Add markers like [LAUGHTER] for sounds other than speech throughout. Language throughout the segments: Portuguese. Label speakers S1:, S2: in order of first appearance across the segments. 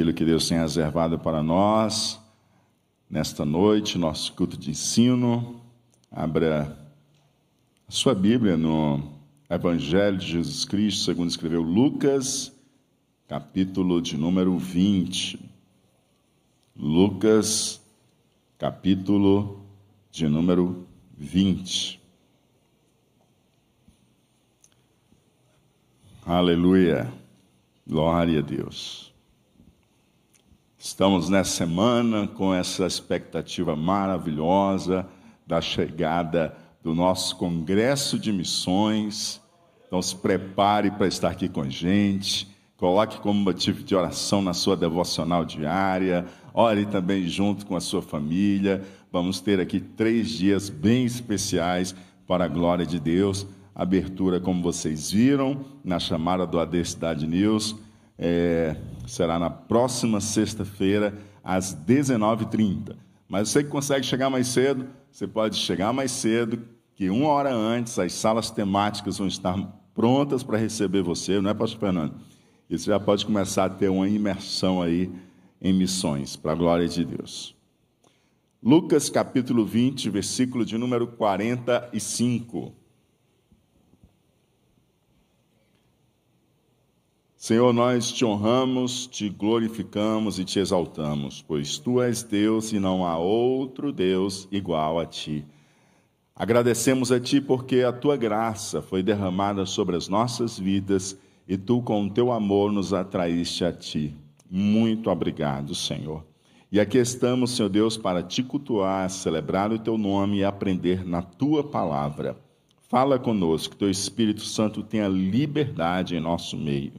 S1: aquilo que Deus tem reservado para nós nesta noite, nosso culto de ensino. Abra a sua Bíblia no Evangelho de Jesus Cristo, segundo escreveu Lucas, capítulo de número 20. Lucas, capítulo de número 20. Aleluia. Glória a Deus. Estamos nessa semana com essa expectativa maravilhosa da chegada do nosso Congresso de Missões. Então se prepare para estar aqui com a gente. Coloque como motivo de oração na sua devocional diária. Ore também junto com a sua família. Vamos ter aqui três dias bem especiais para a glória de Deus abertura, como vocês viram, na chamada do AD Cidade News. É, será na próxima sexta-feira, às 19h30. Mas você que consegue chegar mais cedo, você pode chegar mais cedo, que uma hora antes as salas temáticas vão estar prontas para receber você, não é, Pastor Fernando? E você já pode começar a ter uma imersão aí em missões, para a glória de Deus. Lucas capítulo 20, versículo de número 45. Senhor, nós te honramos, te glorificamos e te exaltamos, pois tu és Deus e não há outro Deus igual a ti. Agradecemos a ti porque a tua graça foi derramada sobre as nossas vidas e tu, com o teu amor, nos atraíste a ti. Muito obrigado, Senhor. E aqui estamos, Senhor Deus, para te cultuar, celebrar o teu nome e aprender na tua palavra. Fala conosco, que teu Espírito Santo tenha liberdade em nosso meio.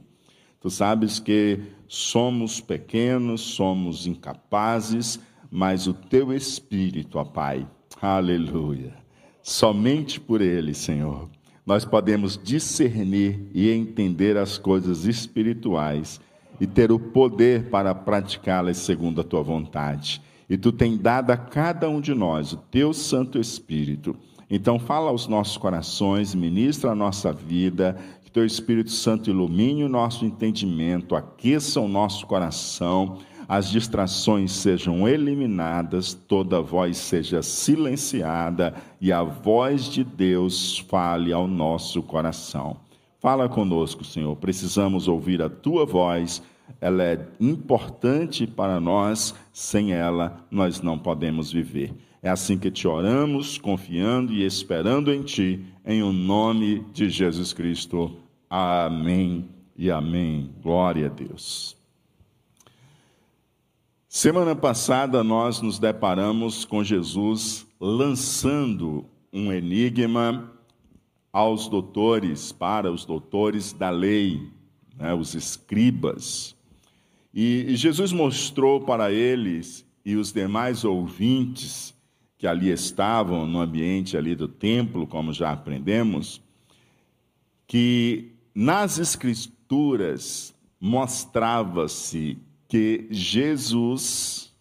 S1: Tu sabes que somos pequenos, somos incapazes, mas o teu Espírito, ó Pai, aleluia, somente por ele, Senhor, nós podemos discernir e entender as coisas espirituais e ter o poder para praticá-las segundo a tua vontade. E tu tem dado a cada um de nós o teu Santo Espírito. Então, fala aos nossos corações, ministra a nossa vida, teu Espírito Santo ilumine o nosso entendimento, aqueça o nosso coração, as distrações sejam eliminadas, toda voz seja silenciada e a voz de Deus fale ao nosso coração. Fala conosco, Senhor. Precisamos ouvir a tua voz. Ela é importante para nós, sem ela nós não podemos viver. É assim que te oramos, confiando e esperando em ti, em o nome de Jesus Cristo. Amém e amém. Glória a Deus. Semana passada nós nos deparamos com Jesus lançando um enigma aos doutores, para os doutores da lei, né, os escribas. E Jesus mostrou para eles e os demais ouvintes que ali estavam no ambiente ali do templo, como já aprendemos, que nas Escrituras mostrava-se que Jesus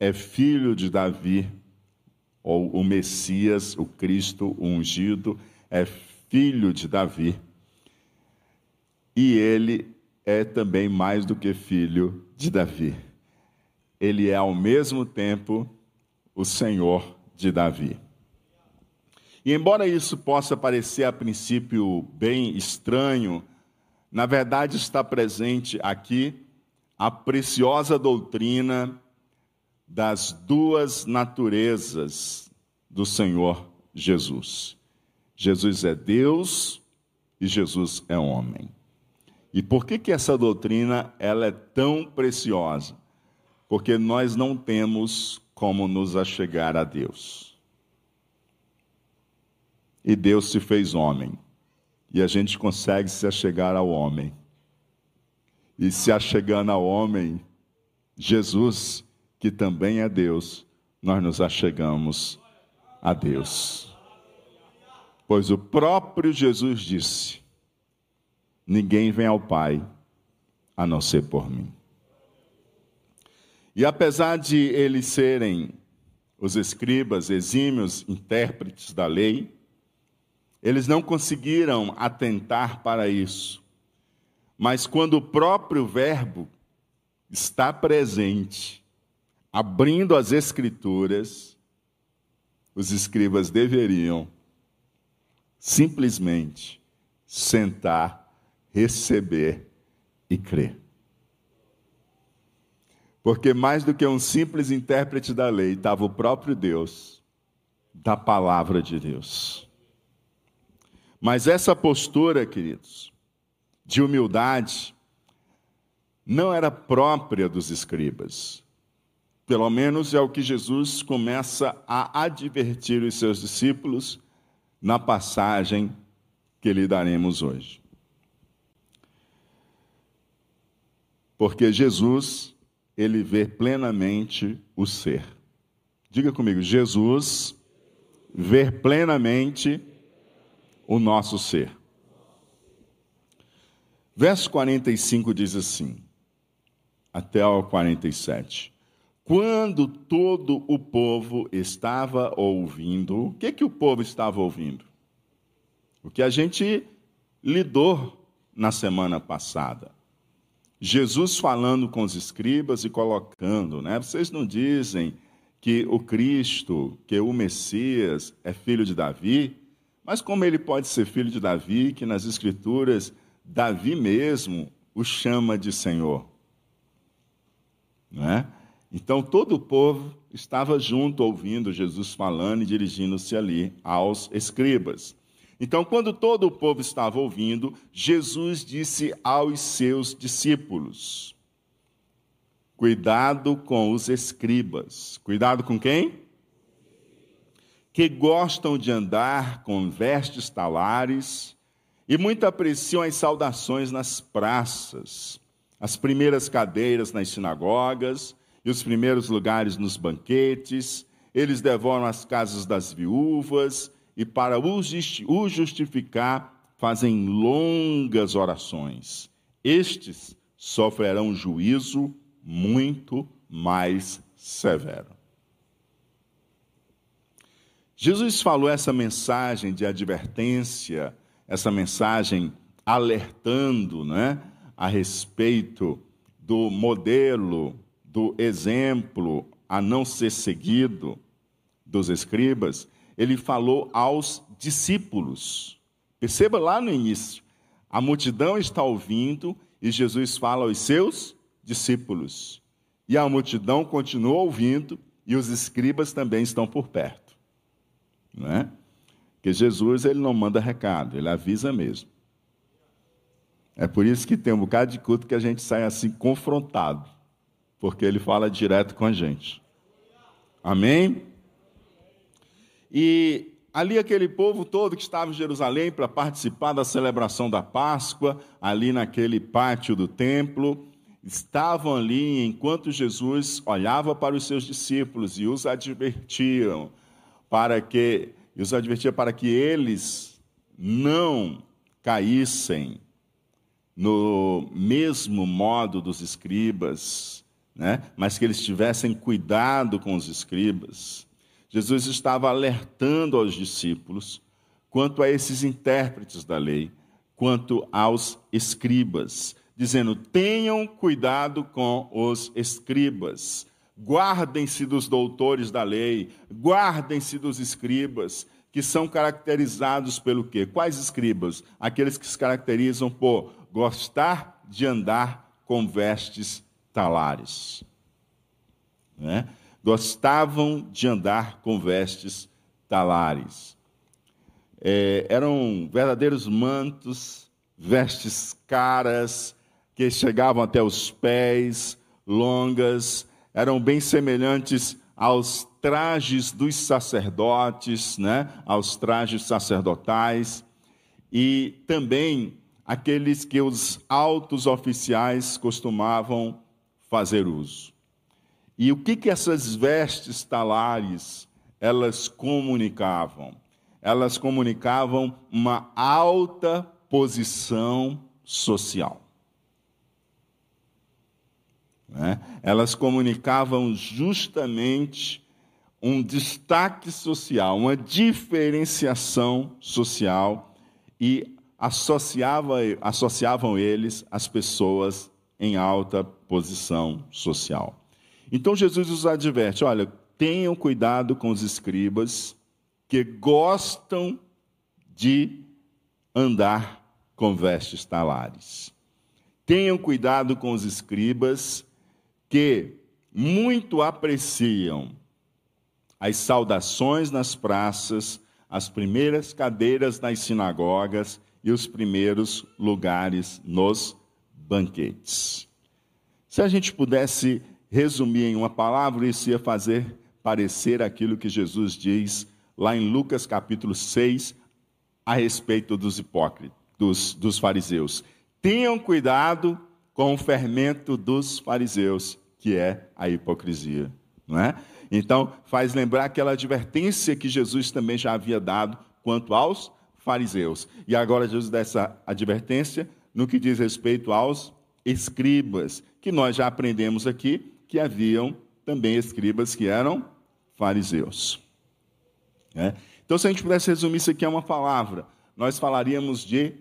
S1: é filho de Davi, ou o Messias, o Cristo ungido, é filho de Davi. E ele é também mais do que filho de Davi. Ele é ao mesmo tempo o Senhor de Davi. E embora isso possa parecer a princípio bem estranho, na verdade está presente aqui a preciosa doutrina das duas naturezas do Senhor Jesus. Jesus é Deus e Jesus é homem. E por que, que essa doutrina ela é tão preciosa? Porque nós não temos como nos achegar a Deus e Deus se fez homem. E a gente consegue se achegar ao homem. E se achegando ao homem, Jesus, que também é Deus, nós nos achegamos a Deus. Pois o próprio Jesus disse: Ninguém vem ao Pai a não ser por mim. E apesar de eles serem os escribas, exímios intérpretes da lei, eles não conseguiram atentar para isso. Mas quando o próprio Verbo está presente, abrindo as Escrituras, os escribas deveriam simplesmente sentar, receber e crer. Porque mais do que um simples intérprete da lei, estava o próprio Deus, da palavra de Deus. Mas essa postura, queridos, de humildade, não era própria dos escribas. Pelo menos é o que Jesus começa a advertir os seus discípulos na passagem que lhe daremos hoje. Porque Jesus, ele vê plenamente o ser. Diga comigo, Jesus vê plenamente o nosso ser. Verso 45 diz assim, até o 47. Quando todo o povo estava ouvindo, o que, que o povo estava ouvindo? O que a gente lidou na semana passada. Jesus falando com os escribas e colocando, né? Vocês não dizem que o Cristo, que o Messias é filho de Davi? Mas como ele pode ser filho de Davi, que nas Escrituras Davi mesmo o chama de Senhor? Não é? Então todo o povo estava junto ouvindo Jesus falando e dirigindo-se ali aos escribas. Então, quando todo o povo estava ouvindo, Jesus disse aos seus discípulos: Cuidado com os escribas. Cuidado com quem? Que gostam de andar com vestes talares e muito apreciam as saudações nas praças, as primeiras cadeiras nas sinagogas e os primeiros lugares nos banquetes, eles devoram as casas das viúvas e, para o justificar, fazem longas orações. Estes sofrerão juízo muito mais severo. Jesus falou essa mensagem de advertência, essa mensagem alertando né, a respeito do modelo do exemplo a não ser seguido dos escribas, ele falou aos discípulos. Perceba lá no início, a multidão está ouvindo e Jesus fala aos seus discípulos. E a multidão continua ouvindo e os escribas também estão por perto. Não é? Porque Jesus ele não manda recado, ele avisa mesmo. É por isso que tem um bocado de culto que a gente sai assim confrontado porque ele fala direto com a gente. Amém? E ali aquele povo todo que estava em Jerusalém para participar da celebração da Páscoa, ali naquele pátio do templo, estavam ali enquanto Jesus olhava para os seus discípulos e os advertiam para que e os advertia para que eles não caíssem no mesmo modo dos escribas, né? mas que eles tivessem cuidado com os escribas. Jesus estava alertando aos discípulos quanto a esses intérpretes da lei, quanto aos escribas, dizendo: tenham cuidado com os escribas, guardem-se dos doutores da lei, guardem-se dos escribas, que são caracterizados pelo quê? Quais escribas? Aqueles que se caracterizam por gostar de andar com vestes talares. Né? Gostavam de andar com vestes talares. É, eram verdadeiros mantos, vestes caras, que chegavam até os pés, longas, eram bem semelhantes aos trajes dos sacerdotes, né? aos trajes sacerdotais, e também aqueles que os altos oficiais costumavam fazer uso. E o que, que essas vestes talares elas comunicavam? Elas comunicavam uma alta posição social. Né? Elas comunicavam justamente um destaque social, uma diferenciação social e associava, associavam eles as pessoas em alta posição social. Então Jesus os adverte: olha, tenham cuidado com os escribas que gostam de andar com vestes talares. Tenham cuidado com os escribas que muito apreciam as saudações nas praças, as primeiras cadeiras nas sinagogas e os primeiros lugares nos banquetes. Se a gente pudesse resumir em uma palavra, isso ia fazer parecer aquilo que Jesus diz lá em Lucas capítulo 6, a respeito dos hipócritas, dos, dos fariseus. Tenham cuidado com o fermento dos fariseus, que é a hipocrisia. Não é? Então, faz lembrar aquela advertência que Jesus também já havia dado quanto aos fariseus. E agora Jesus dá essa advertência no que diz respeito aos escribas, que nós já aprendemos aqui que haviam também escribas que eram fariseus. É? Então, se a gente pudesse resumir isso aqui a uma palavra, nós falaríamos de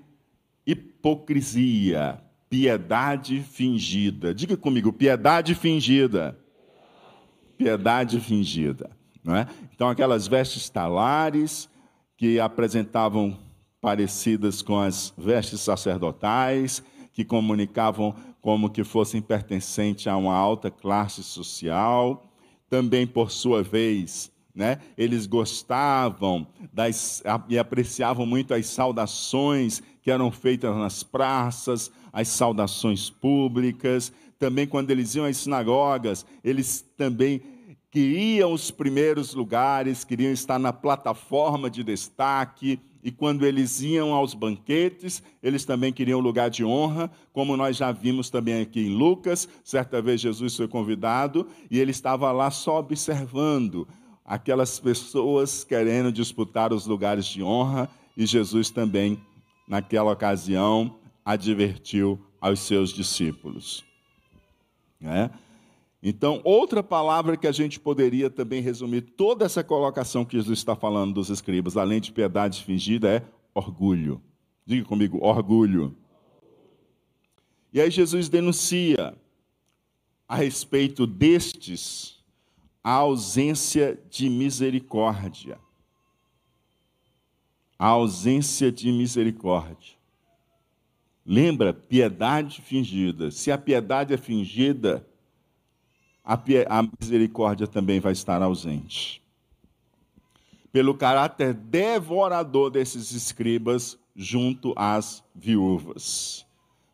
S1: hipocrisia, piedade fingida. Diga comigo, piedade fingida. Piedade fingida. Não é? Então, aquelas vestes talares que apresentavam parecidas com as vestes sacerdotais, que comunicavam como que fossem pertencentes a uma alta classe social. Também, por sua vez, né, eles gostavam das, e apreciavam muito as saudações que eram feitas nas praças, as saudações públicas. Também, quando eles iam às sinagogas, eles também queriam os primeiros lugares, queriam estar na plataforma de destaque e quando eles iam aos banquetes, eles também queriam lugar de honra, como nós já vimos também aqui em Lucas. Certa vez Jesus foi convidado e ele estava lá só observando aquelas pessoas querendo disputar os lugares de honra, e Jesus também, naquela ocasião, advertiu aos seus discípulos. É? Então, outra palavra que a gente poderia também resumir toda essa colocação que Jesus está falando dos escribas, além de piedade fingida, é orgulho. Diga comigo, orgulho. E aí Jesus denuncia a respeito destes a ausência de misericórdia. A ausência de misericórdia. Lembra, piedade fingida. Se a piedade é fingida, a misericórdia também vai estar ausente. Pelo caráter devorador desses escribas junto às viúvas.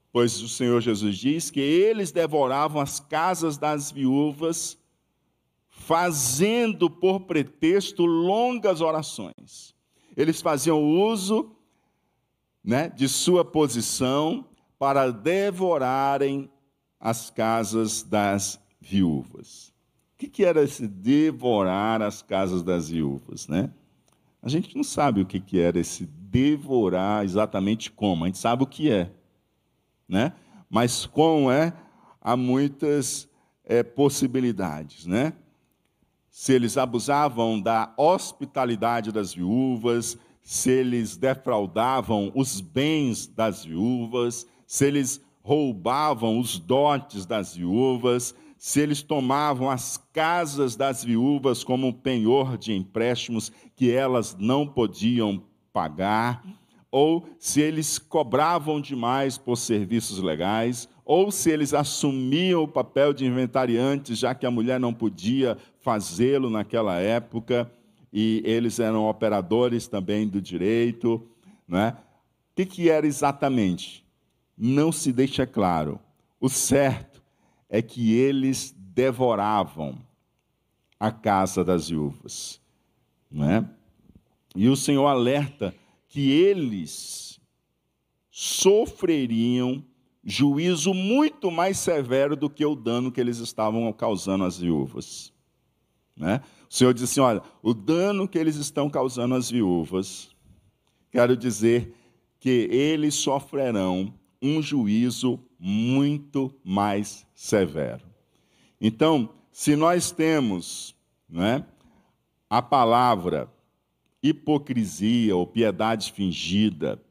S1: Pois o Senhor Jesus diz que eles devoravam as casas das viúvas, fazendo por pretexto longas orações. Eles faziam uso né, de sua posição para devorarem as casas das viúvas. O que, era esse devorar as casas das viúvas, né? A gente não sabe o que, que era esse devorar exatamente como, a gente sabe o que é, né? Mas como é, há muitas é, possibilidades, né? Se eles abusavam da hospitalidade das viúvas, se eles defraudavam os bens das viúvas, se eles roubavam os dotes das viúvas, se eles tomavam as casas das viúvas como penhor de empréstimos que elas não podiam pagar, ou se eles cobravam demais por serviços legais, ou se eles assumiam o papel de inventariantes, já que a mulher não podia fazê-lo naquela época, e eles eram operadores também do direito. Né? O que, que era exatamente? Não se deixa claro. O certo é que eles devoravam a casa das viúvas. Não é? E o Senhor alerta que eles sofreriam juízo muito mais severo do que o dano que eles estavam causando às viúvas. Né? O Senhor disse assim: olha, o dano que eles estão causando às viúvas, quero dizer que eles sofrerão um juízo muito mais severo. Então, se nós temos né, a palavra hipocrisia ou piedade fingida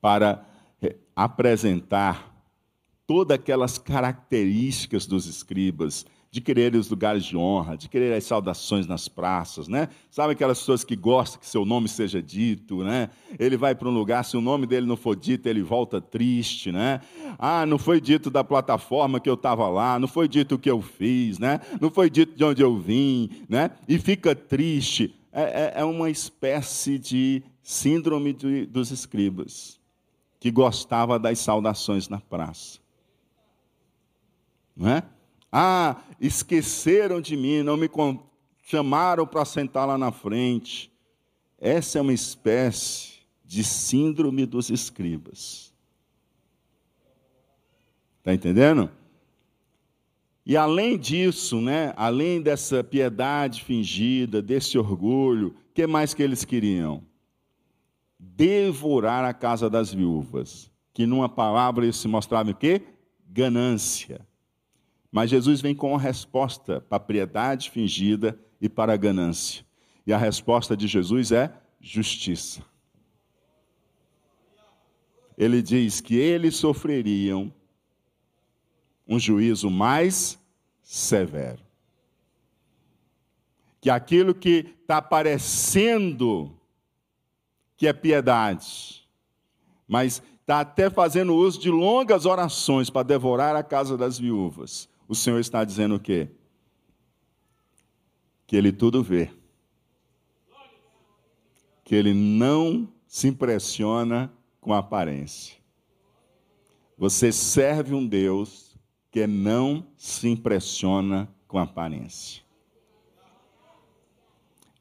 S1: para apresentar todas aquelas características dos escribas, de querer os lugares de honra, de querer as saudações nas praças, né? Sabe aquelas pessoas que gostam que seu nome seja dito, né? Ele vai para um lugar, se o nome dele não for dito, ele volta triste, né? Ah, não foi dito da plataforma que eu estava lá, não foi dito o que eu fiz, né? Não foi dito de onde eu vim, né? E fica triste. É, é, é uma espécie de síndrome de, dos escribas, que gostava das saudações na praça. Não é? Ah, esqueceram de mim, não me chamaram para sentar lá na frente. Essa é uma espécie de síndrome dos escribas. Está entendendo? E além disso, né, além dessa piedade fingida, desse orgulho, o que mais que eles queriam? Devorar a casa das viúvas, que numa palavra se mostrava o quê? Ganância. Mas Jesus vem com uma resposta para a piedade fingida e para a ganância. E a resposta de Jesus é justiça. Ele diz que eles sofreriam um juízo mais severo. Que aquilo que está parecendo que é piedade, mas está até fazendo uso de longas orações para devorar a casa das viúvas, o Senhor está dizendo o quê? Que Ele tudo vê. Que Ele não se impressiona com a aparência. Você serve um Deus que não se impressiona com a aparência.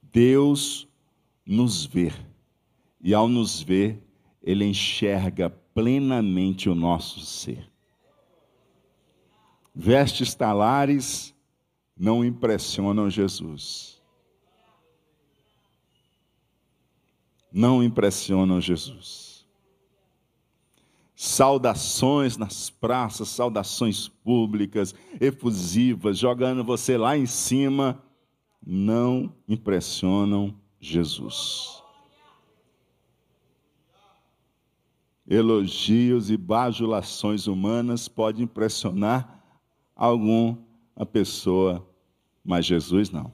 S1: Deus nos vê. E ao nos ver, Ele enxerga plenamente o nosso ser. Vestes talares não impressionam Jesus. Não impressionam Jesus. Saudações nas praças, saudações públicas, efusivas, jogando você lá em cima, não impressionam Jesus. Elogios e bajulações humanas podem impressionar alguma pessoa, mas Jesus não.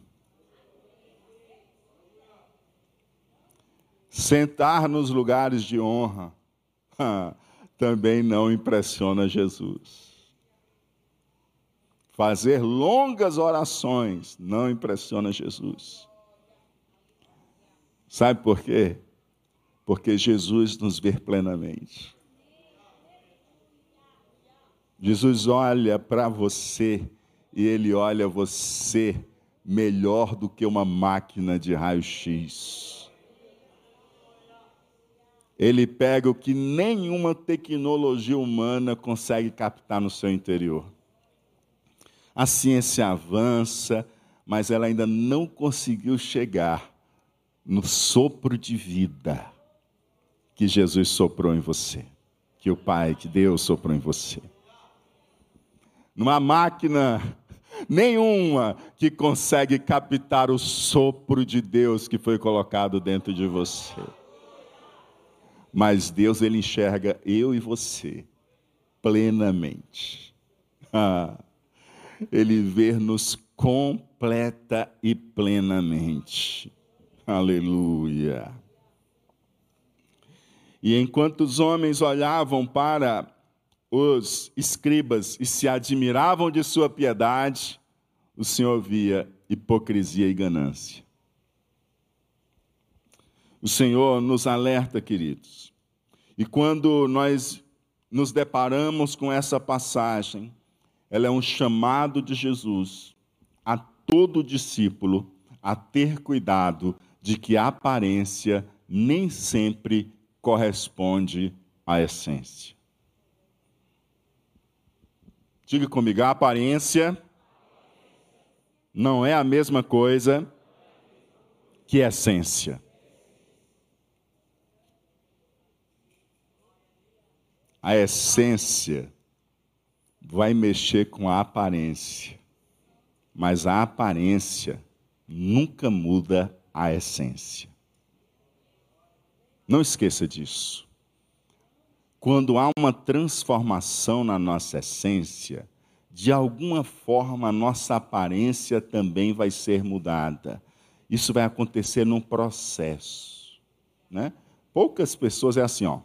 S1: Sentar nos lugares de honra [LAUGHS] também não impressiona Jesus. Fazer longas orações não impressiona Jesus. Sabe por quê? Porque Jesus nos vê plenamente. Jesus olha para você e ele olha você melhor do que uma máquina de raio-x. Ele pega o que nenhuma tecnologia humana consegue captar no seu interior. A ciência avança, mas ela ainda não conseguiu chegar no sopro de vida que Jesus soprou em você, que o Pai, que Deus soprou em você numa máquina nenhuma que consegue captar o sopro de Deus que foi colocado dentro de você. Mas Deus ele enxerga eu e você plenamente. Ah, [LAUGHS] ele vê-nos completa e plenamente. Aleluia. E enquanto os homens olhavam para os escribas e se admiravam de sua piedade, o Senhor via hipocrisia e ganância. O Senhor nos alerta, queridos. E quando nós nos deparamos com essa passagem, ela é um chamado de Jesus a todo discípulo a ter cuidado de que a aparência nem sempre corresponde à essência. Diga comigo, a aparência não é a mesma coisa que essência. A essência vai mexer com a aparência, mas a aparência nunca muda a essência. Não esqueça disso. quando há uma transformação na nossa essência, de alguma forma a nossa aparência também vai ser mudada. Isso vai acontecer num processo. Né? Poucas pessoas é assim, ó.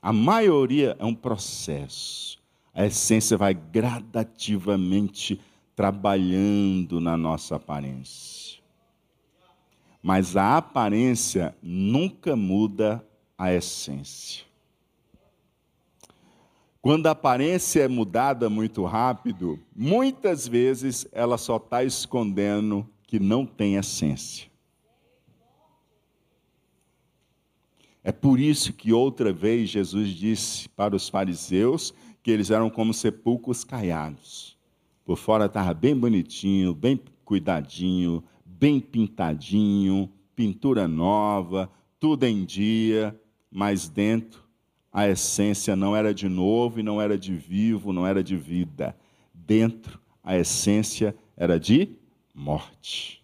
S1: A maioria é um processo. A essência vai gradativamente trabalhando na nossa aparência. Mas a aparência nunca muda a essência. Quando a aparência é mudada muito rápido, muitas vezes ela só está escondendo que não tem essência. É por isso que outra vez Jesus disse para os fariseus que eles eram como sepulcros caiados. Por fora estava bem bonitinho, bem cuidadinho, bem pintadinho, pintura nova, tudo em dia, mas dentro a essência não era de novo e não era de vivo, não era de vida. Dentro a essência era de morte.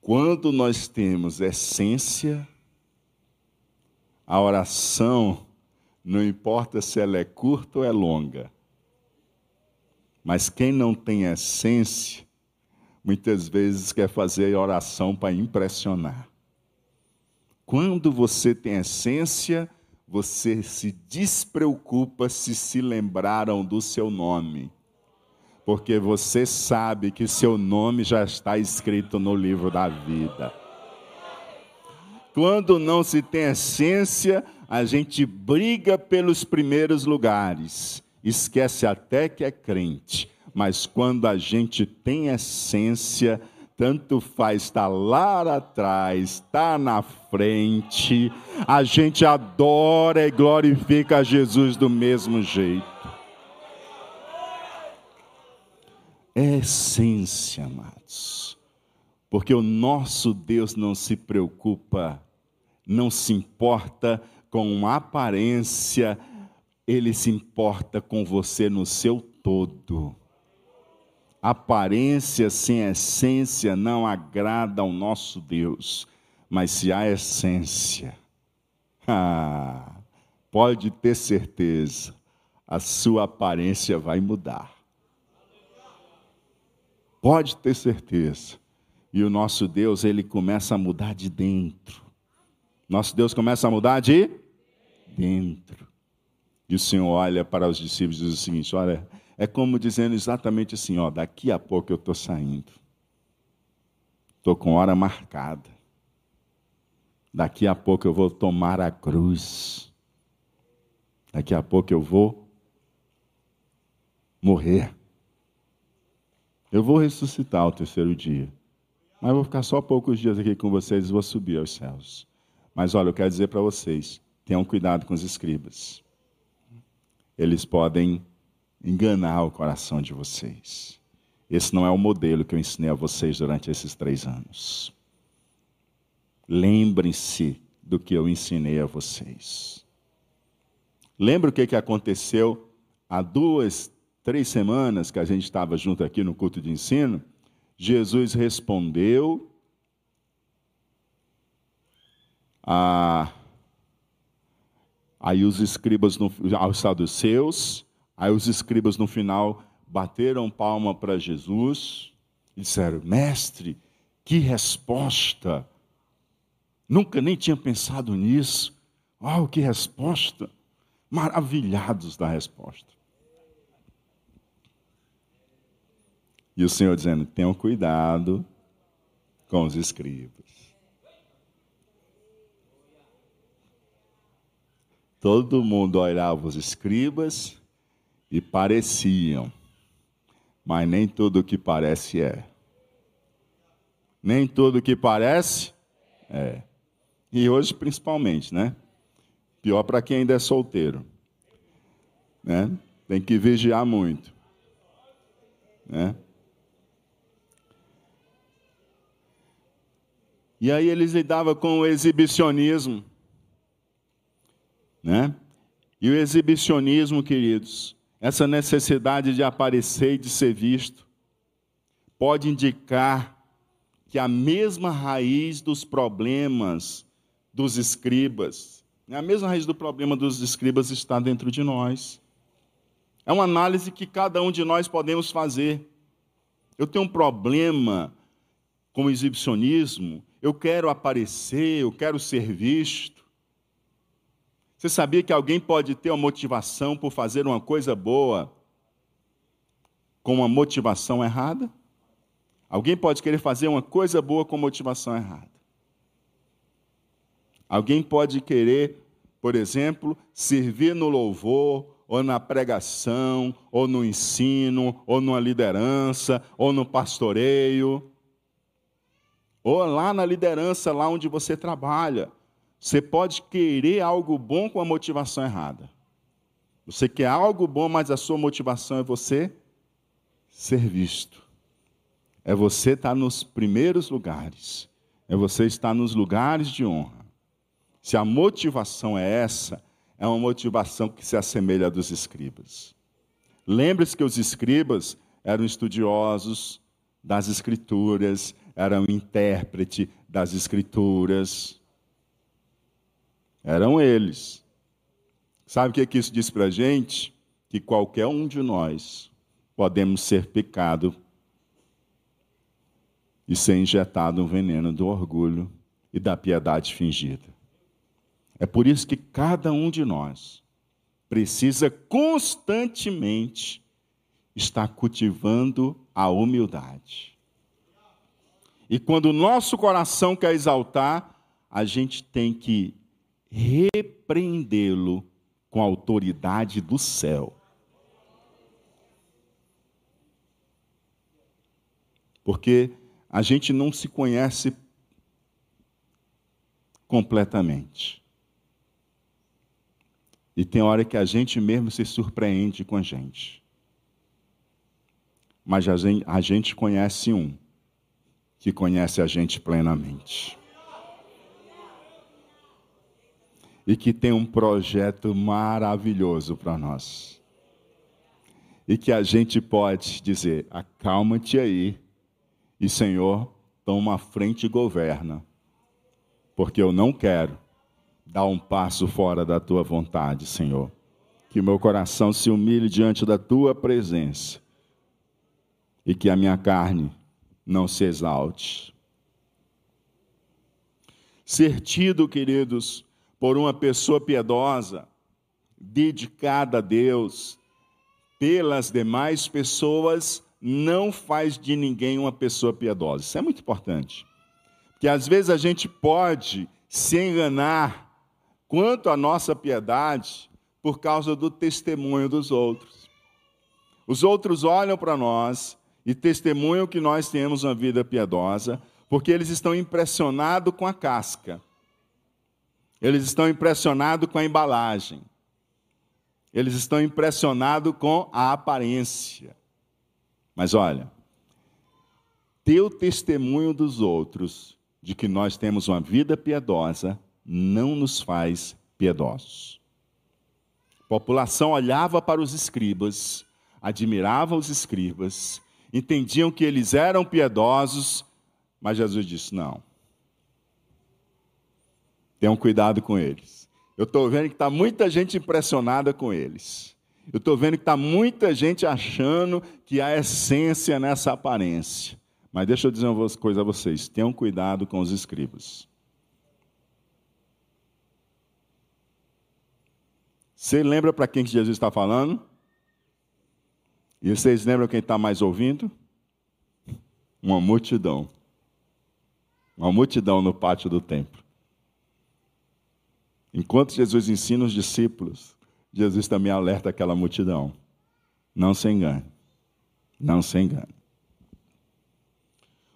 S1: Quando nós temos essência, a oração, não importa se ela é curta ou é longa, mas quem não tem essência, muitas vezes quer fazer oração para impressionar. Quando você tem essência, você se despreocupa se se lembraram do seu nome, porque você sabe que seu nome já está escrito no livro da vida. Quando não se tem essência, a gente briga pelos primeiros lugares, esquece até que é crente. Mas quando a gente tem essência, tanto faz estar lá atrás, estar na frente, a gente adora e glorifica a Jesus do mesmo jeito. É essência, amados, porque o nosso Deus não se preocupa, não se importa com aparência, ele se importa com você no seu todo. Aparência sem essência não agrada ao nosso Deus, mas se há essência, [LAUGHS] ah, pode ter certeza, a sua aparência vai mudar. Pode ter certeza. E o nosso Deus, ele começa a mudar de dentro. Nosso Deus começa a mudar de dentro. E o Senhor olha para os discípulos e diz o seguinte: olha, é como dizendo exatamente assim: ó, daqui a pouco eu estou saindo. Estou com hora marcada. Daqui a pouco eu vou tomar a cruz. Daqui a pouco eu vou morrer. Eu vou ressuscitar o terceiro dia. Mas vou ficar só poucos dias aqui com vocês e vou subir aos céus. Mas olha, eu quero dizer para vocês: tenham cuidado com os escribas. Eles podem enganar o coração de vocês. Esse não é o modelo que eu ensinei a vocês durante esses três anos. Lembrem-se do que eu ensinei a vocês. Lembra o que, que aconteceu há duas, três semanas que a gente estava junto aqui no culto de ensino? Jesus respondeu a, aí os escribas no, aos saduceus Aí os escribas no final bateram palma para Jesus e disseram: Mestre, que resposta! Nunca nem tinha pensado nisso. Uau, que resposta! Maravilhados da resposta. E o Senhor dizendo: tenham cuidado com os escribas. Todo mundo olhava os escribas e pareciam, mas nem tudo o que parece é. Nem tudo o que parece é. E hoje principalmente, né? Pior para quem ainda é solteiro. Né? Tem que vigiar muito. Né? E aí eles lidavam com o exibicionismo. Né? E o exibicionismo, queridos, essa necessidade de aparecer e de ser visto pode indicar que a mesma raiz dos problemas dos escribas, né, a mesma raiz do problema dos escribas está dentro de nós. É uma análise que cada um de nós podemos fazer. Eu tenho um problema com o exibicionismo, eu quero aparecer, eu quero ser visto. Você sabia que alguém pode ter uma motivação por fazer uma coisa boa com uma motivação errada? Alguém pode querer fazer uma coisa boa com motivação errada. Alguém pode querer, por exemplo, servir no louvor, ou na pregação, ou no ensino, ou numa liderança, ou no pastoreio, ou lá na liderança, lá onde você trabalha. Você pode querer algo bom com a motivação errada. Você quer algo bom, mas a sua motivação é você ser visto. É você estar nos primeiros lugares. É você estar nos lugares de honra. Se a motivação é essa, é uma motivação que se assemelha à dos escribas. Lembre-se que os escribas eram estudiosos das escrituras, eram intérprete das escrituras. Eram eles. Sabe o que, isso diz para a gente? Que qualquer um de nós podemos ser pecado e ser injetado um veneno do orgulho e da piedade fingida. É por isso que cada um de nós precisa constantemente estar cultivando a humildade. E quando o nosso coração quer exaltar, a gente tem que repreendê-lo com a autoridade do céu. Porque a gente não se conhece completamente. E tem hora que a gente mesmo se surpreende com a gente. Mas a gente, a gente conhece um que conhece a gente plenamente. e que tem um projeto maravilhoso para nós. E que a gente pode dizer: acalma-te aí, e Senhor, toma a frente e governa, porque eu não quero dar um passo fora da tua vontade, Senhor. Que meu coração se humilhe diante da tua presença e que a minha carne não se exalte. Ser tido, queridos, por uma pessoa piedosa, dedicada a Deus, pelas demais pessoas, não faz de ninguém uma pessoa piedosa. Isso é muito importante. Porque às vezes a gente pode se enganar quanto à nossa piedade por causa do testemunho dos outros. Os outros olham para nós e testemunham que nós temos uma vida piedosa, porque eles estão impressionados com a casca. Eles estão impressionados com a embalagem. Eles estão impressionados com a aparência. Mas olha, ter o testemunho dos outros de que nós temos uma vida piedosa não nos faz piedosos. A população olhava para os escribas, admirava os escribas, entendiam que eles eram piedosos, mas Jesus disse: não. Tenham cuidado com eles. Eu estou vendo que está muita gente impressionada com eles. Eu estou vendo que está muita gente achando que há essência nessa aparência. Mas deixa eu dizer uma coisa a vocês: tenham cuidado com os escribas. Você lembra para quem que Jesus está falando? E vocês lembram quem está mais ouvindo? Uma multidão. Uma multidão no pátio do templo. Enquanto Jesus ensina os discípulos, Jesus também alerta aquela multidão. Não se engane. Não se engane.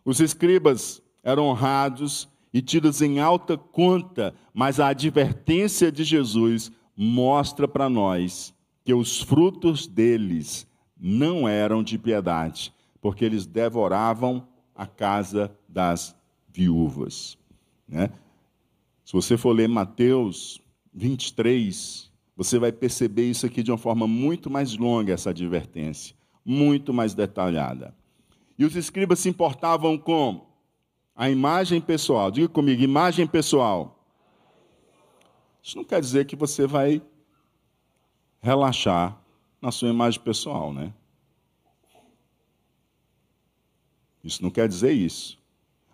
S1: Os escribas eram honrados e tidos em alta conta, mas a advertência de Jesus mostra para nós que os frutos deles não eram de piedade, porque eles devoravam a casa das viúvas. Né? Se você for ler Mateus 23, você vai perceber isso aqui de uma forma muito mais longa, essa advertência, muito mais detalhada. E os escribas se importavam com a imagem pessoal. Diga comigo, imagem pessoal. Isso não quer dizer que você vai relaxar na sua imagem pessoal, né? Isso não quer dizer isso.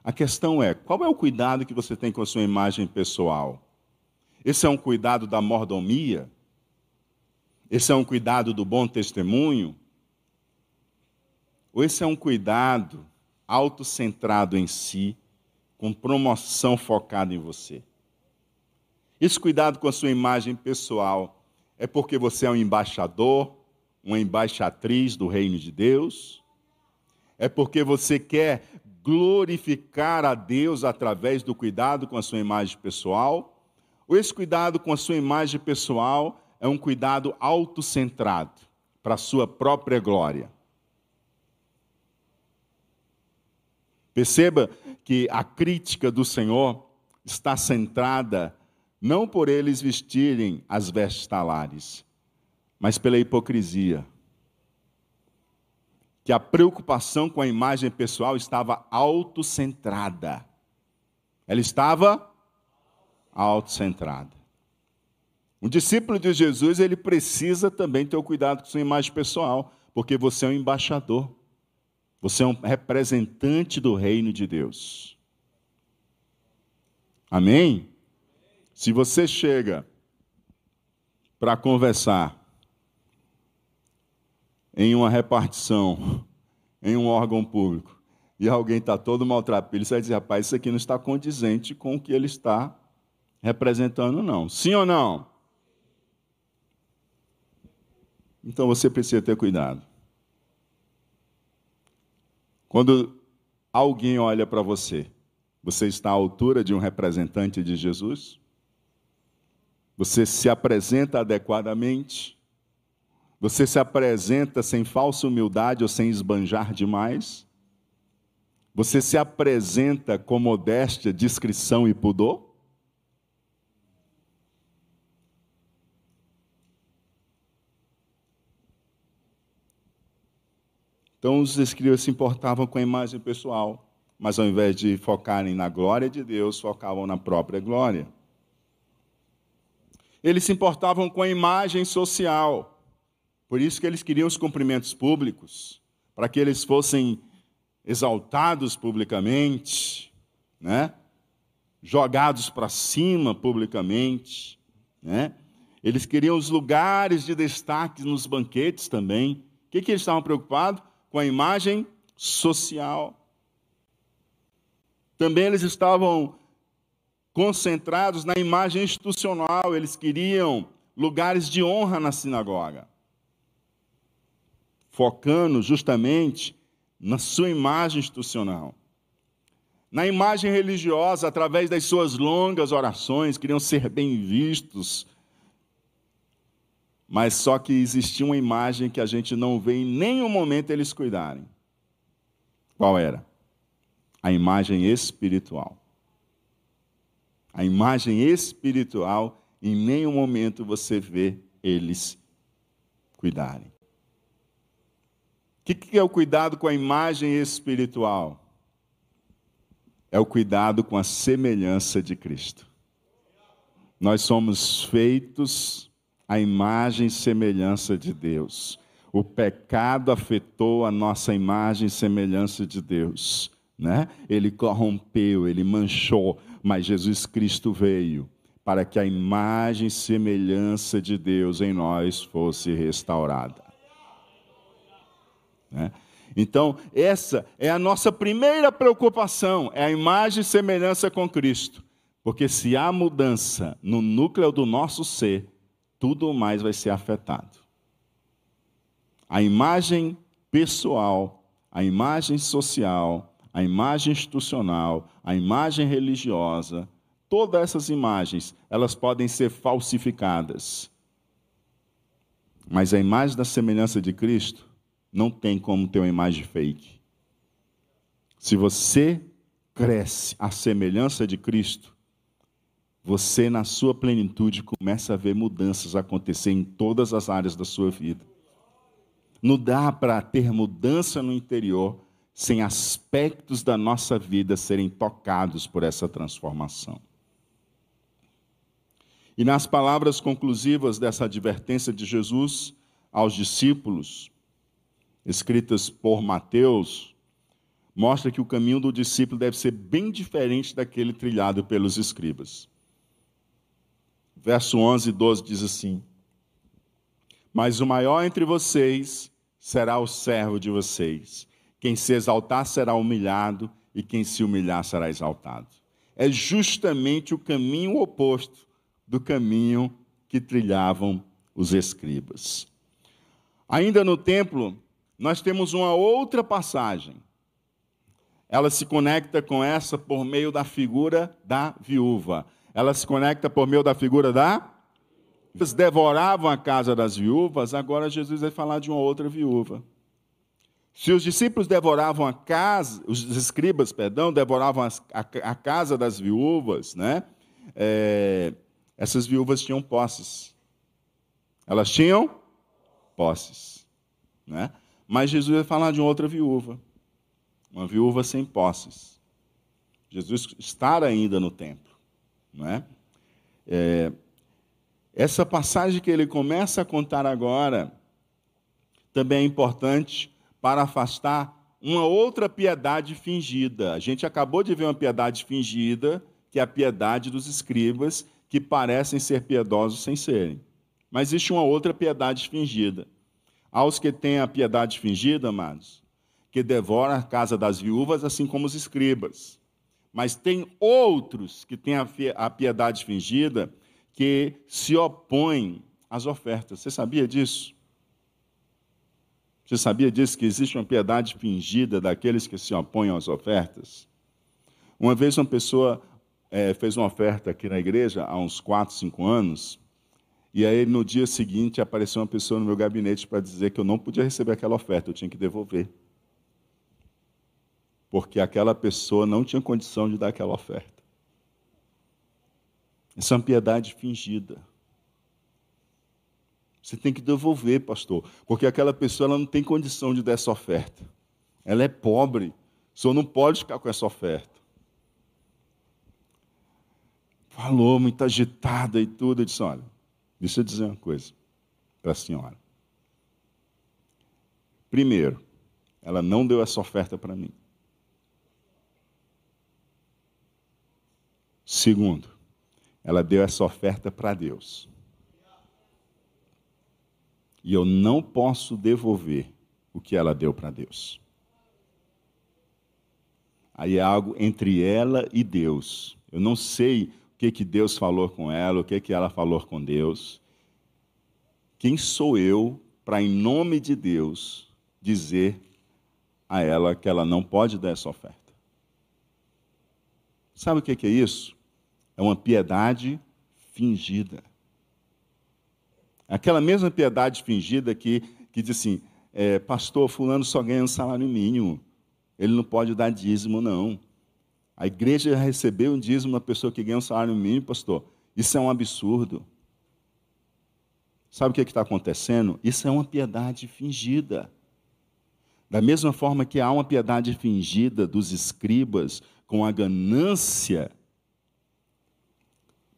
S1: A questão é: qual é o cuidado que você tem com a sua imagem pessoal? Esse é um cuidado da mordomia? Esse é um cuidado do bom testemunho? Ou esse é um cuidado autocentrado em si, com promoção focada em você? Esse cuidado com a sua imagem pessoal é porque você é um embaixador, uma embaixatriz do reino de Deus? É porque você quer glorificar a Deus através do cuidado com a sua imagem pessoal? Ou esse cuidado com a sua imagem pessoal é um cuidado autocentrado para a sua própria glória? Perceba que a crítica do Senhor está centrada não por eles vestirem as vestes talares, mas pela hipocrisia que a preocupação com a imagem pessoal estava autocentrada. Ela estava autocentrada. Um discípulo de Jesus, ele precisa também ter o cuidado com sua imagem pessoal, porque você é um embaixador. Você é um representante do reino de Deus. Amém? Se você chega para conversar em uma repartição, em um órgão público, e alguém está todo maltrapilho, você vai dizer, rapaz, isso aqui não está condizente com o que ele está representando, não. Sim ou não? Então você precisa ter cuidado. Quando alguém olha para você, você está à altura de um representante de Jesus? Você se apresenta adequadamente? Você se apresenta sem falsa humildade ou sem esbanjar demais? Você se apresenta com modéstia, discrição e pudor? Então os escribas se importavam com a imagem pessoal, mas ao invés de focarem na glória de Deus, focavam na própria glória. Eles se importavam com a imagem social. Por isso que eles queriam os cumprimentos públicos, para que eles fossem exaltados publicamente, né? jogados para cima publicamente. Né? Eles queriam os lugares de destaque nos banquetes também. O que, que eles estavam preocupados? Com a imagem social. Também eles estavam concentrados na imagem institucional, eles queriam lugares de honra na sinagoga focando justamente na sua imagem institucional. Na imagem religiosa, através das suas longas orações, queriam ser bem vistos. Mas só que existia uma imagem que a gente não vê em nenhum momento eles cuidarem. Qual era? A imagem espiritual. A imagem espiritual, em nenhum momento você vê eles cuidarem. O que é o cuidado com a imagem espiritual? É o cuidado com a semelhança de Cristo. Nós somos feitos à imagem e semelhança de Deus. O pecado afetou a nossa imagem e semelhança de Deus. Né? Ele corrompeu, ele manchou, mas Jesus Cristo veio para que a imagem e semelhança de Deus em nós fosse restaurada. Né? Então, essa é a nossa primeira preocupação, é a imagem e semelhança com Cristo. Porque se há mudança no núcleo do nosso ser, tudo mais vai ser afetado. A imagem pessoal, a imagem social, a imagem institucional, a imagem religiosa, todas essas imagens, elas podem ser falsificadas. Mas a imagem da semelhança de Cristo, não tem como ter uma imagem fake. Se você cresce à semelhança de Cristo, você, na sua plenitude, começa a ver mudanças acontecer em todas as áreas da sua vida. Não dá para ter mudança no interior sem aspectos da nossa vida serem tocados por essa transformação. E nas palavras conclusivas dessa advertência de Jesus aos discípulos, escritas por Mateus, mostra que o caminho do discípulo deve ser bem diferente daquele trilhado pelos escribas. Verso 11 e 12 diz assim: Mas o maior entre vocês será o servo de vocês. Quem se exaltar será humilhado, e quem se humilhar será exaltado. É justamente o caminho oposto do caminho que trilhavam os escribas. Ainda no templo, nós temos uma outra passagem. Ela se conecta com essa por meio da figura da viúva. Ela se conecta por meio da figura da. Eles devoravam a casa das viúvas, agora Jesus vai falar de uma outra viúva. Se os discípulos devoravam a casa, os escribas, perdão, devoravam a, a, a casa das viúvas, né? É, essas viúvas tinham posses. Elas tinham posses, né? Mas Jesus vai falar de outra viúva, uma viúva sem posses. Jesus está ainda no templo, não é? é? Essa passagem que ele começa a contar agora também é importante para afastar uma outra piedade fingida. A gente acabou de ver uma piedade fingida, que é a piedade dos escribas, que parecem ser piedosos sem serem. Mas existe uma outra piedade fingida. Aos que têm a piedade fingida, amados, que devora a casa das viúvas, assim como os escribas. Mas tem outros que têm a piedade fingida que se opõem às ofertas. Você sabia disso? Você sabia disso que existe uma piedade fingida daqueles que se opõem às ofertas? Uma vez uma pessoa é, fez uma oferta aqui na igreja, há uns 4, 5 anos, e aí, no dia seguinte, apareceu uma pessoa no meu gabinete para dizer que eu não podia receber aquela oferta, eu tinha que devolver. Porque aquela pessoa não tinha condição de dar aquela oferta. Essa é uma piedade fingida. Você tem que devolver, pastor, porque aquela pessoa ela não tem condição de dar essa oferta. Ela é pobre, senhor não pode ficar com essa oferta. Falou muito agitada e tudo. Eu disse: olha, Deixa eu dizer uma coisa para a senhora. Primeiro, ela não deu essa oferta para mim. Segundo, ela deu essa oferta para Deus. E eu não posso devolver o que ela deu para Deus. Aí é algo entre ela e Deus. Eu não sei que, que Deus falou com ela, o que, que ela falou com Deus. Quem sou eu para, em nome de Deus, dizer a ela que ela não pode dar essa oferta? Sabe o que, que é isso? É uma piedade fingida. Aquela mesma piedade fingida que, que diz assim: é, Pastor, Fulano só ganha um salário mínimo, ele não pode dar dízimo, não. A igreja recebeu um dízimo uma pessoa que ganha um salário mínimo, pastor. Isso é um absurdo. Sabe o que é está acontecendo? Isso é uma piedade fingida. Da mesma forma que há uma piedade fingida dos escribas com a ganância.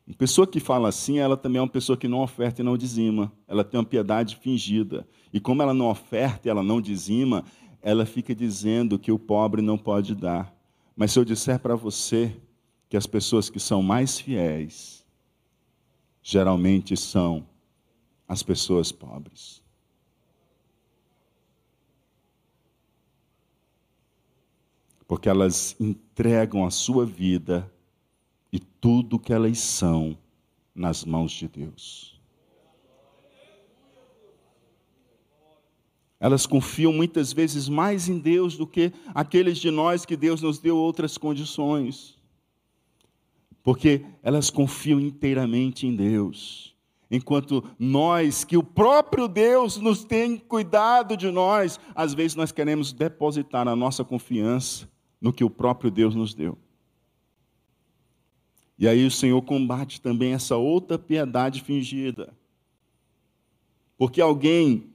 S1: Uma pessoa que fala assim, ela também é uma pessoa que não oferta e não dizima. Ela tem uma piedade fingida. E como ela não oferta e ela não dizima, ela fica dizendo que o pobre não pode dar. Mas se eu disser para você que as pessoas que são mais fiéis, geralmente são as pessoas pobres. Porque elas entregam a sua vida e tudo que elas são nas mãos de Deus. Elas confiam muitas vezes mais em Deus do que aqueles de nós que Deus nos deu outras condições. Porque elas confiam inteiramente em Deus. Enquanto nós, que o próprio Deus nos tem cuidado de nós, às vezes nós queremos depositar a nossa confiança no que o próprio Deus nos deu. E aí o Senhor combate também essa outra piedade fingida. Porque alguém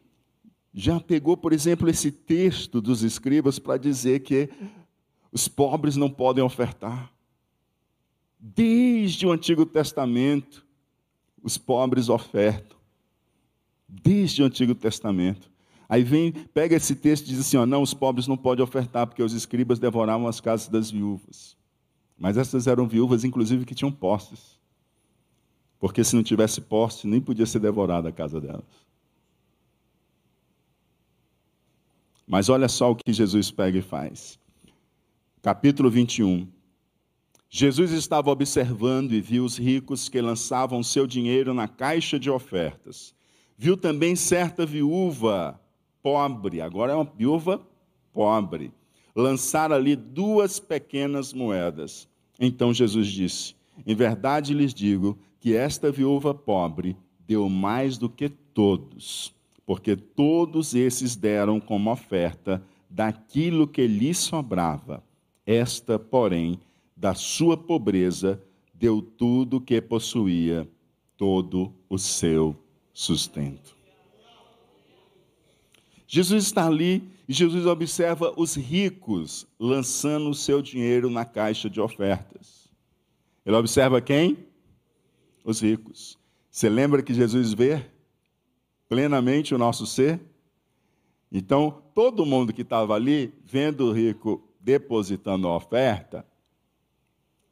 S1: já pegou, por exemplo, esse texto dos escribas para dizer que os pobres não podem ofertar. Desde o Antigo Testamento, os pobres ofertam. Desde o Antigo Testamento. Aí vem, pega esse texto e diz assim: ó, não, os pobres não podem ofertar, porque os escribas devoravam as casas das viúvas. Mas essas eram viúvas, inclusive, que tinham posses. Porque se não tivesse posse, nem podia ser devorada a casa delas. Mas olha só o que Jesus pega e faz. Capítulo 21. Jesus estava observando e viu os ricos que lançavam seu dinheiro na caixa de ofertas. Viu também certa viúva pobre, agora é uma viúva pobre, lançar ali duas pequenas moedas. Então Jesus disse: Em verdade lhes digo que esta viúva pobre deu mais do que todos porque todos esses deram como oferta daquilo que lhes sobrava. Esta, porém, da sua pobreza, deu tudo o que possuía, todo o seu sustento. Jesus está ali e Jesus observa os ricos lançando o seu dinheiro na caixa de ofertas. Ele observa quem? Os ricos. Você lembra que Jesus vê plenamente o nosso ser? Então, todo mundo que estava ali, vendo o rico depositando a oferta,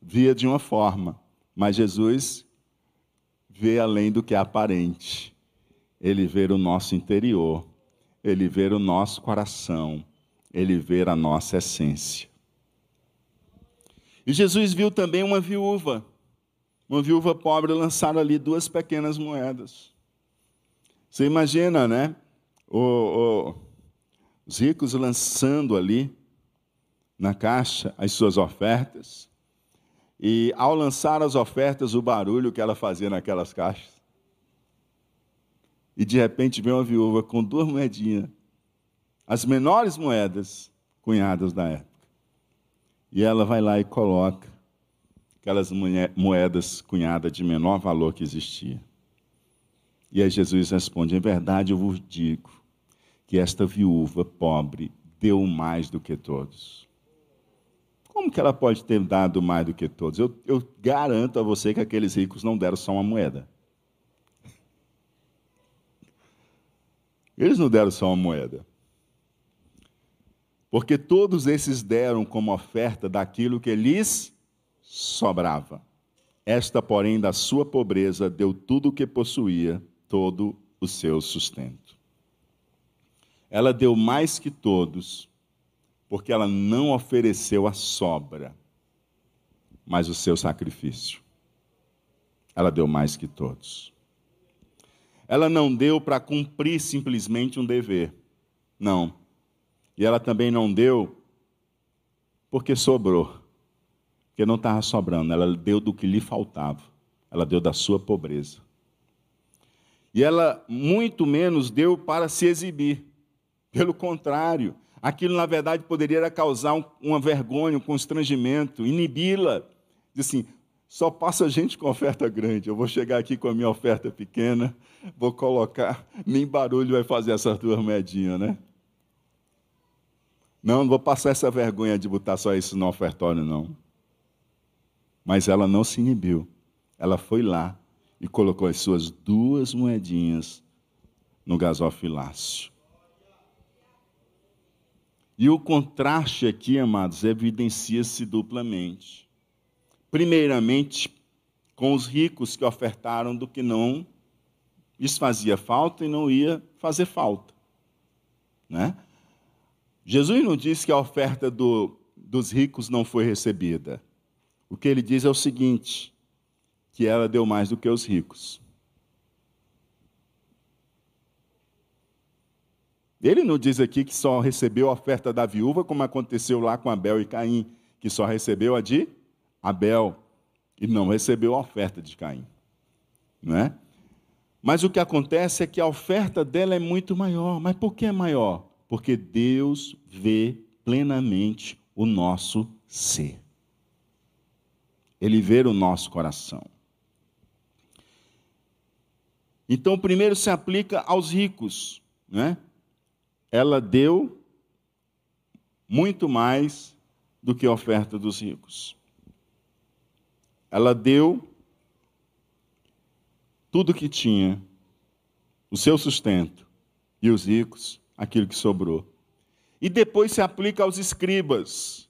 S1: via de uma forma, mas Jesus vê além do que é aparente. Ele vê o nosso interior, ele vê o nosso coração, ele vê a nossa essência. E Jesus viu também uma viúva, uma viúva pobre lançar ali duas pequenas moedas. Você imagina, né? O, o, os ricos lançando ali na caixa as suas ofertas. E ao lançar as ofertas, o barulho que ela fazia naquelas caixas. E de repente vem uma viúva com duas moedinhas, as menores moedas cunhadas da época. E ela vai lá e coloca aquelas moedas cunhadas de menor valor que existia. E aí Jesus responde: Em verdade eu vos digo que esta viúva pobre deu mais do que todos. Como que ela pode ter dado mais do que todos? Eu, eu garanto a você que aqueles ricos não deram só uma moeda. Eles não deram só uma moeda. Porque todos esses deram como oferta daquilo que lhes sobrava. Esta, porém, da sua pobreza, deu tudo o que possuía todo o seu sustento. Ela deu mais que todos, porque ela não ofereceu a sobra, mas o seu sacrifício. Ela deu mais que todos. Ela não deu para cumprir simplesmente um dever. Não. E ela também não deu porque sobrou. Porque não estava sobrando. Ela deu do que lhe faltava. Ela deu da sua pobreza. E ela muito menos deu para se exibir. Pelo contrário, aquilo na verdade poderia causar um, uma vergonha, um constrangimento, inibi-la. Diz assim: só passa gente com oferta grande. Eu vou chegar aqui com a minha oferta pequena, vou colocar, nem barulho vai fazer essas duas moedinhas, né? Não, não vou passar essa vergonha de botar só isso no ofertório, não. Mas ela não se inibiu. Ela foi lá e colocou as suas duas moedinhas no gasofilácio. E o contraste aqui, amados, evidencia-se duplamente. Primeiramente, com os ricos que ofertaram do que não lhes fazia falta e não ia fazer falta. Né? Jesus não disse que a oferta do, dos ricos não foi recebida. O que ele diz é o seguinte: que ela deu mais do que os ricos. Ele não diz aqui que só recebeu a oferta da viúva, como aconteceu lá com Abel e Caim, que só recebeu a de Abel e não recebeu a oferta de Caim. Não é? Mas o que acontece é que a oferta dela é muito maior. Mas por que é maior? Porque Deus vê plenamente o nosso ser. Ele vê o nosso coração. Então, primeiro se aplica aos ricos, né? ela deu muito mais do que a oferta dos ricos. Ela deu tudo que tinha, o seu sustento, e os ricos, aquilo que sobrou. E depois se aplica aos escribas,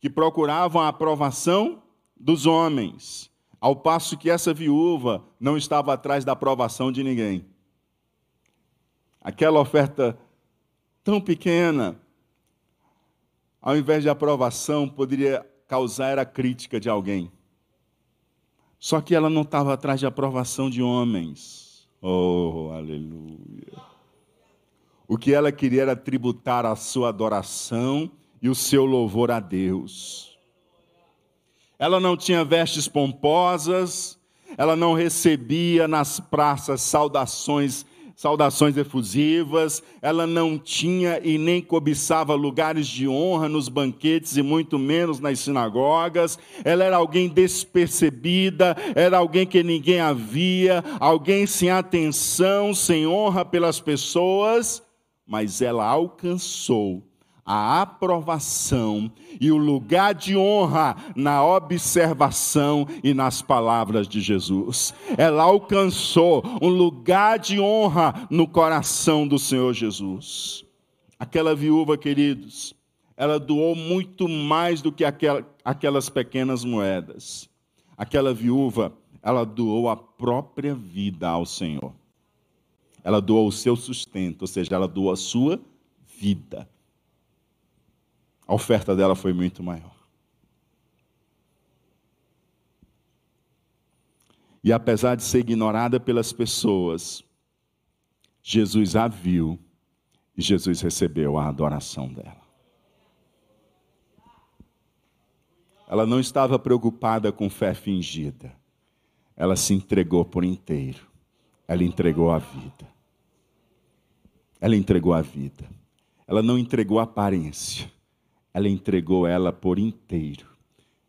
S1: que procuravam a aprovação dos homens, ao passo que essa viúva não estava atrás da aprovação de ninguém. Aquela oferta tão pequena, ao invés de aprovação, poderia causar a crítica de alguém. Só que ela não estava atrás de aprovação de homens. Oh, aleluia. O que ela queria era tributar a sua adoração e o seu louvor a Deus. Ela não tinha vestes pomposas, ela não recebia nas praças saudações saudações efusivas, ela não tinha e nem cobiçava lugares de honra nos banquetes e muito menos nas sinagogas. Ela era alguém despercebida, era alguém que ninguém havia, alguém sem atenção, sem honra pelas pessoas, mas ela alcançou a aprovação e o lugar de honra na observação e nas palavras de Jesus. Ela alcançou um lugar de honra no coração do Senhor Jesus. Aquela viúva, queridos, ela doou muito mais do que aquelas pequenas moedas. Aquela viúva, ela doou a própria vida ao Senhor. Ela doou o seu sustento, ou seja, ela doou a sua vida a oferta dela foi muito maior. E apesar de ser ignorada pelas pessoas, Jesus a viu e Jesus recebeu a adoração dela. Ela não estava preocupada com fé fingida. Ela se entregou por inteiro. Ela entregou a vida. Ela entregou a vida. Ela não entregou a aparência ela entregou ela por inteiro.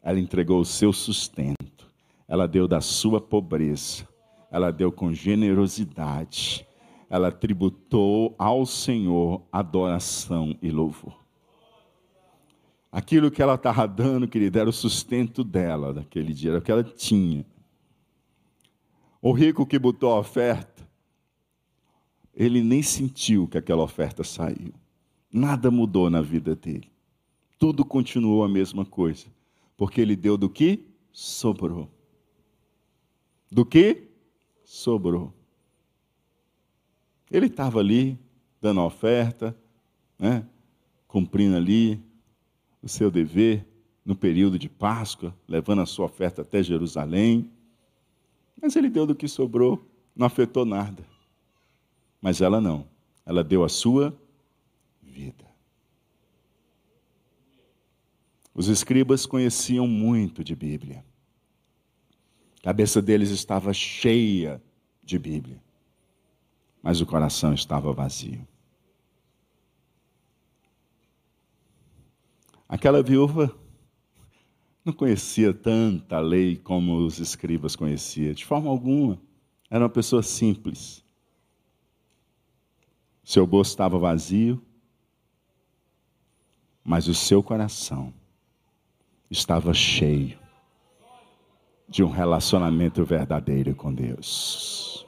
S1: Ela entregou o seu sustento. Ela deu da sua pobreza. Ela deu com generosidade. Ela tributou ao Senhor adoração e louvor. Aquilo que ela estava dando, querida, era o sustento dela daquele dia, era o que ela tinha. O rico que botou a oferta, ele nem sentiu que aquela oferta saiu. Nada mudou na vida dele tudo continuou a mesma coisa. Porque ele deu do que sobrou. Do que sobrou. Ele estava ali, dando a oferta, né, cumprindo ali o seu dever no período de Páscoa, levando a sua oferta até Jerusalém. Mas ele deu do que sobrou, não afetou nada. Mas ela não. Ela deu a sua vida. Os escribas conheciam muito de Bíblia. A cabeça deles estava cheia de Bíblia, mas o coração estava vazio. Aquela viúva não conhecia tanta lei como os escribas conheciam, de forma alguma. Era uma pessoa simples. Seu bolso estava vazio, mas o seu coração estava cheio de um relacionamento verdadeiro com Deus.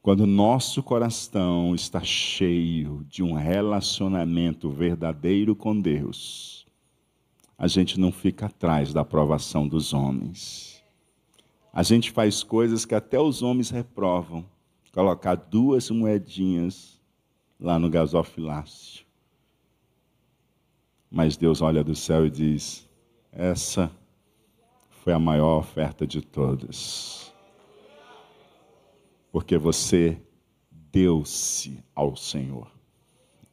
S1: Quando nosso coração está cheio de um relacionamento verdadeiro com Deus, a gente não fica atrás da aprovação dos homens. A gente faz coisas que até os homens reprovam. Colocar duas moedinhas lá no gasofilácio mas Deus olha do céu e diz: essa foi a maior oferta de todas. Porque você deu-se ao Senhor.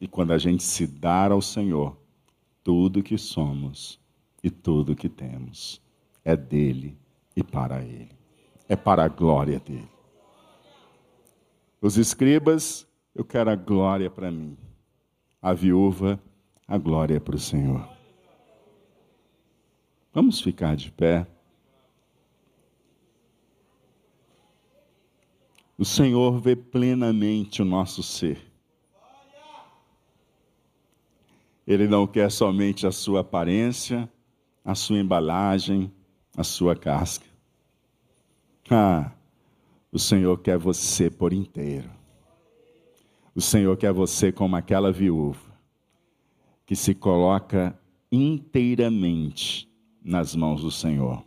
S1: E quando a gente se dar ao Senhor, tudo que somos e tudo que temos é dele e para ele. É para a glória dele. Os escribas, eu quero a glória para mim. A viúva, a glória é para o Senhor. Vamos ficar de pé. O Senhor vê plenamente o nosso ser. Ele não quer somente a sua aparência, a sua embalagem, a sua casca. Ah, o Senhor quer você por inteiro. O Senhor quer você como aquela viúva que se coloca inteiramente nas mãos do Senhor.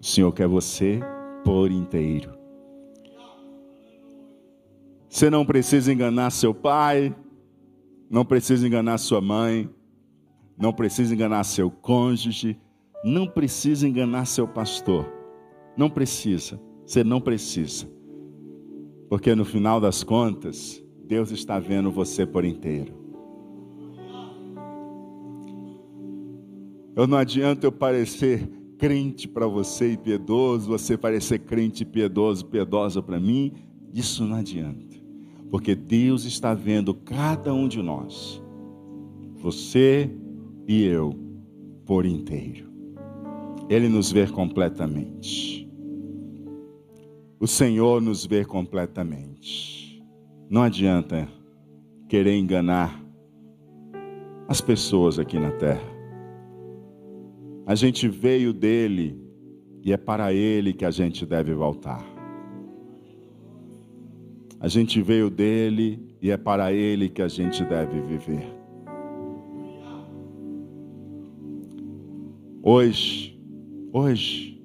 S1: O Senhor quer você por inteiro. Você não precisa enganar seu pai, não precisa enganar sua mãe, não precisa enganar seu cônjuge, não precisa enganar seu pastor. Não precisa, você não precisa. Porque no final das contas, Deus está vendo você por inteiro. Eu não adianta eu parecer crente para você e piedoso, você parecer crente piedoso, piedosa para mim, isso não adianta. Porque Deus está vendo cada um de nós, você e eu, por inteiro. Ele nos vê completamente. O Senhor nos vê completamente. Não adianta querer enganar as pessoas aqui na terra. A gente veio dele e é para ele que a gente deve voltar. A gente veio dele e é para ele que a gente deve viver. Hoje, hoje,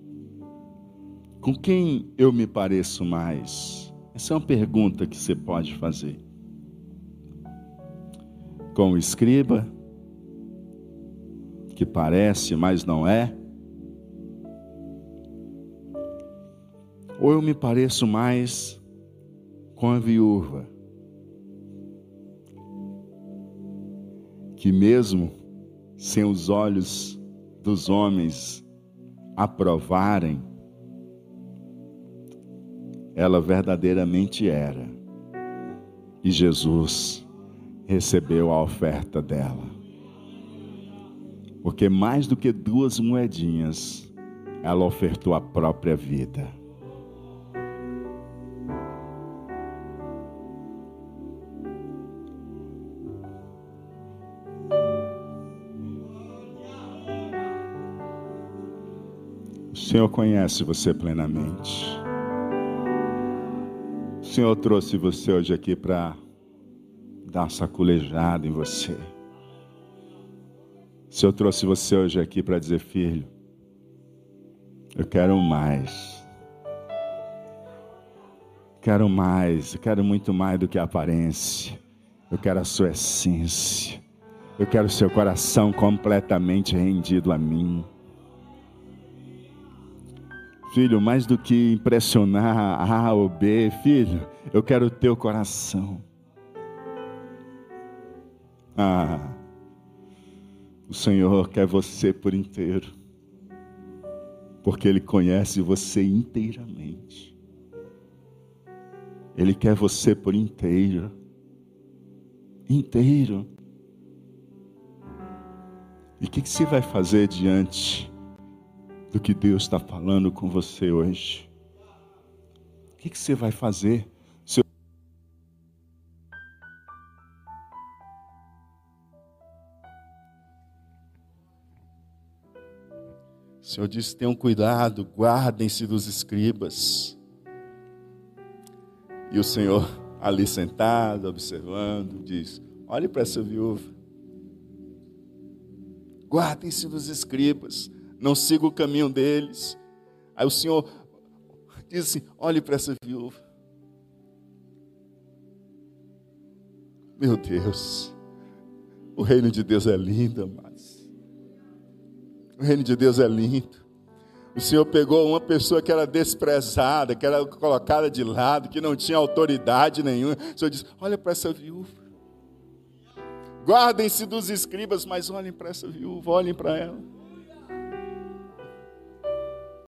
S1: com quem eu me pareço mais? Essa é uma pergunta que você pode fazer. Com o escriba? Que parece, mas não é? Ou eu me pareço mais com a viúva, que mesmo sem os olhos dos homens aprovarem, ela verdadeiramente era. E Jesus recebeu a oferta dela. Porque mais do que duas moedinhas, ela ofertou a própria vida. O Senhor conhece você plenamente. O Senhor trouxe você hoje aqui para dar uma saculejada em você. Se eu trouxe você hoje aqui para dizer, filho, eu quero mais. Quero mais, eu quero muito mais do que a aparência. Eu quero a sua essência. Eu quero seu coração completamente rendido a mim. Filho, mais do que impressionar A ou B, filho, eu quero o teu coração. Ah. O Senhor quer você por inteiro, porque Ele conhece você inteiramente. Ele quer você por inteiro, inteiro. E o que, que você vai fazer diante do que Deus está falando com você hoje? O que, que você vai fazer? Senhor disse: tenham cuidado, guardem-se dos escribas. E o Senhor, ali sentado, observando, diz: olhe para essa viúva. Guardem-se dos escribas, não siga o caminho deles. Aí o Senhor diz assim: olhe para essa viúva. Meu Deus, o reino de Deus é lindo, amados. O reino de Deus é lindo. O Senhor pegou uma pessoa que era desprezada, que era colocada de lado, que não tinha autoridade nenhuma. O Senhor disse: Olha para essa viúva. Guardem-se dos escribas, mas olhem para essa viúva, olhem para ela.